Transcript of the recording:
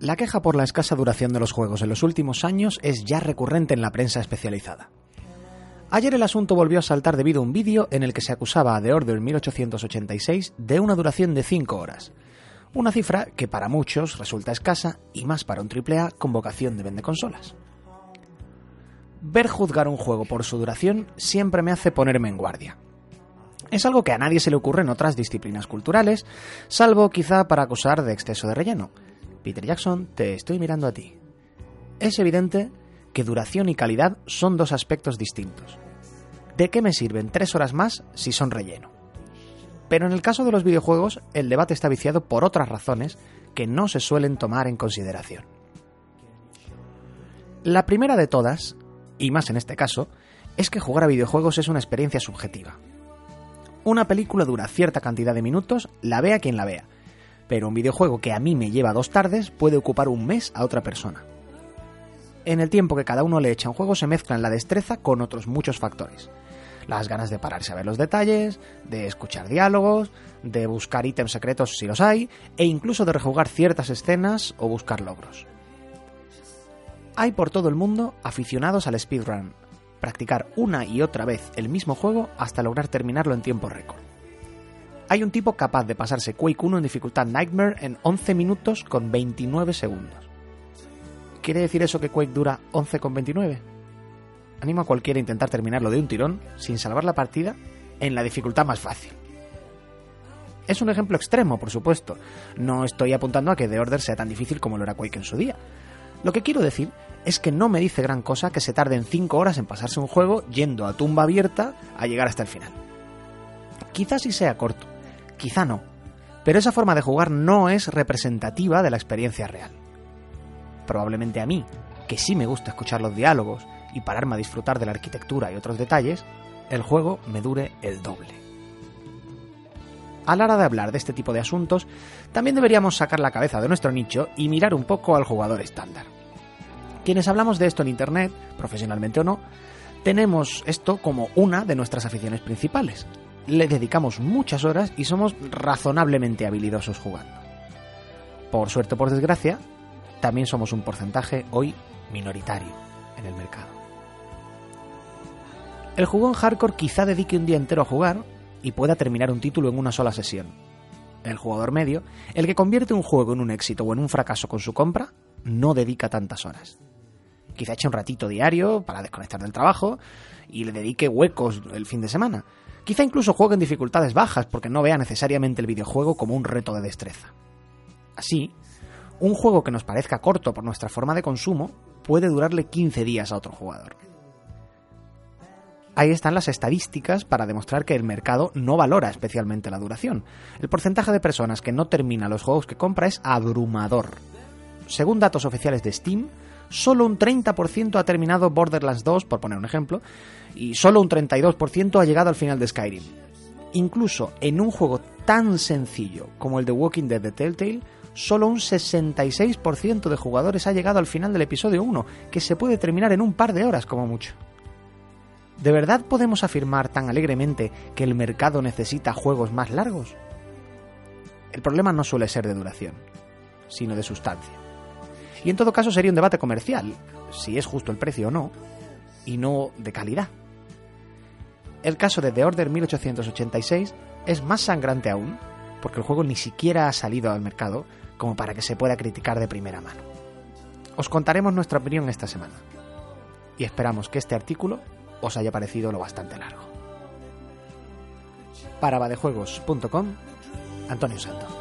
La queja por la escasa duración de los juegos en los últimos años es ya recurrente en la prensa especializada. Ayer el asunto volvió a saltar debido a un vídeo en el que se acusaba a The Order 1886 de una duración de 5 horas, una cifra que para muchos resulta escasa y más para un AAA con vocación de vende consolas. Ver juzgar un juego por su duración siempre me hace ponerme en guardia. Es algo que a nadie se le ocurre en otras disciplinas culturales, salvo quizá para acusar de exceso de relleno, Peter Jackson, te estoy mirando a ti. Es evidente que duración y calidad son dos aspectos distintos. ¿De qué me sirven tres horas más si son relleno? Pero en el caso de los videojuegos, el debate está viciado por otras razones que no se suelen tomar en consideración. La primera de todas, y más en este caso, es que jugar a videojuegos es una experiencia subjetiva. Una película dura cierta cantidad de minutos, la vea quien la vea, pero un videojuego que a mí me lleva dos tardes puede ocupar un mes a otra persona. En el tiempo que cada uno le echa un juego se mezclan la destreza con otros muchos factores. Las ganas de pararse a ver los detalles, de escuchar diálogos, de buscar ítems secretos si los hay, e incluso de rejugar ciertas escenas o buscar logros. Hay por todo el mundo aficionados al speedrun, practicar una y otra vez el mismo juego hasta lograr terminarlo en tiempo récord hay un tipo capaz de pasarse Quake 1 en dificultad Nightmare en 11 minutos con 29 segundos. ¿Quiere decir eso que Quake dura 11,29? Animo a cualquiera a intentar terminarlo de un tirón, sin salvar la partida, en la dificultad más fácil. Es un ejemplo extremo, por supuesto. No estoy apuntando a que The Order sea tan difícil como lo era Quake en su día. Lo que quiero decir es que no me dice gran cosa que se tarden 5 horas en pasarse un juego yendo a tumba abierta a llegar hasta el final. Quizás sí sea corto, Quizá no, pero esa forma de jugar no es representativa de la experiencia real. Probablemente a mí, que sí me gusta escuchar los diálogos y pararme a disfrutar de la arquitectura y otros detalles, el juego me dure el doble. A la hora de hablar de este tipo de asuntos, también deberíamos sacar la cabeza de nuestro nicho y mirar un poco al jugador estándar. Quienes hablamos de esto en Internet, profesionalmente o no, tenemos esto como una de nuestras aficiones principales, le dedicamos muchas horas y somos razonablemente habilidosos jugando. Por suerte o por desgracia, también somos un porcentaje hoy minoritario en el mercado. El jugón hardcore quizá dedique un día entero a jugar y pueda terminar un título en una sola sesión. El jugador medio, el que convierte un juego en un éxito o en un fracaso con su compra, no dedica tantas horas. Quizá eche un ratito diario para desconectar del trabajo y le dedique huecos el fin de semana, Quizá incluso juegue en dificultades bajas porque no vea necesariamente el videojuego como un reto de destreza. Así, un juego que nos parezca corto por nuestra forma de consumo puede durarle 15 días a otro jugador. Ahí están las estadísticas para demostrar que el mercado no valora especialmente la duración. El porcentaje de personas que no termina los juegos que compra es abrumador. Según datos oficiales de Steam, solo un 30% ha terminado Borderlands 2, por poner un ejemplo, y solo un 32% ha llegado al final de Skyrim. Incluso en un juego tan sencillo como el de Walking Dead de Telltale, solo un 66% de jugadores ha llegado al final del episodio 1, que se puede terminar en un par de horas como mucho. ¿De verdad podemos afirmar tan alegremente que el mercado necesita juegos más largos? El problema no suele ser de duración, sino de sustancia. Y en todo caso sería un debate comercial, si es justo el precio o no, y no de calidad. El caso de The Order 1886 es más sangrante aún, porque el juego ni siquiera ha salido al mercado como para que se pueda criticar de primera mano. Os contaremos nuestra opinión esta semana, y esperamos que este artículo os haya parecido lo bastante largo. Para badejuegos.com, Antonio Santo.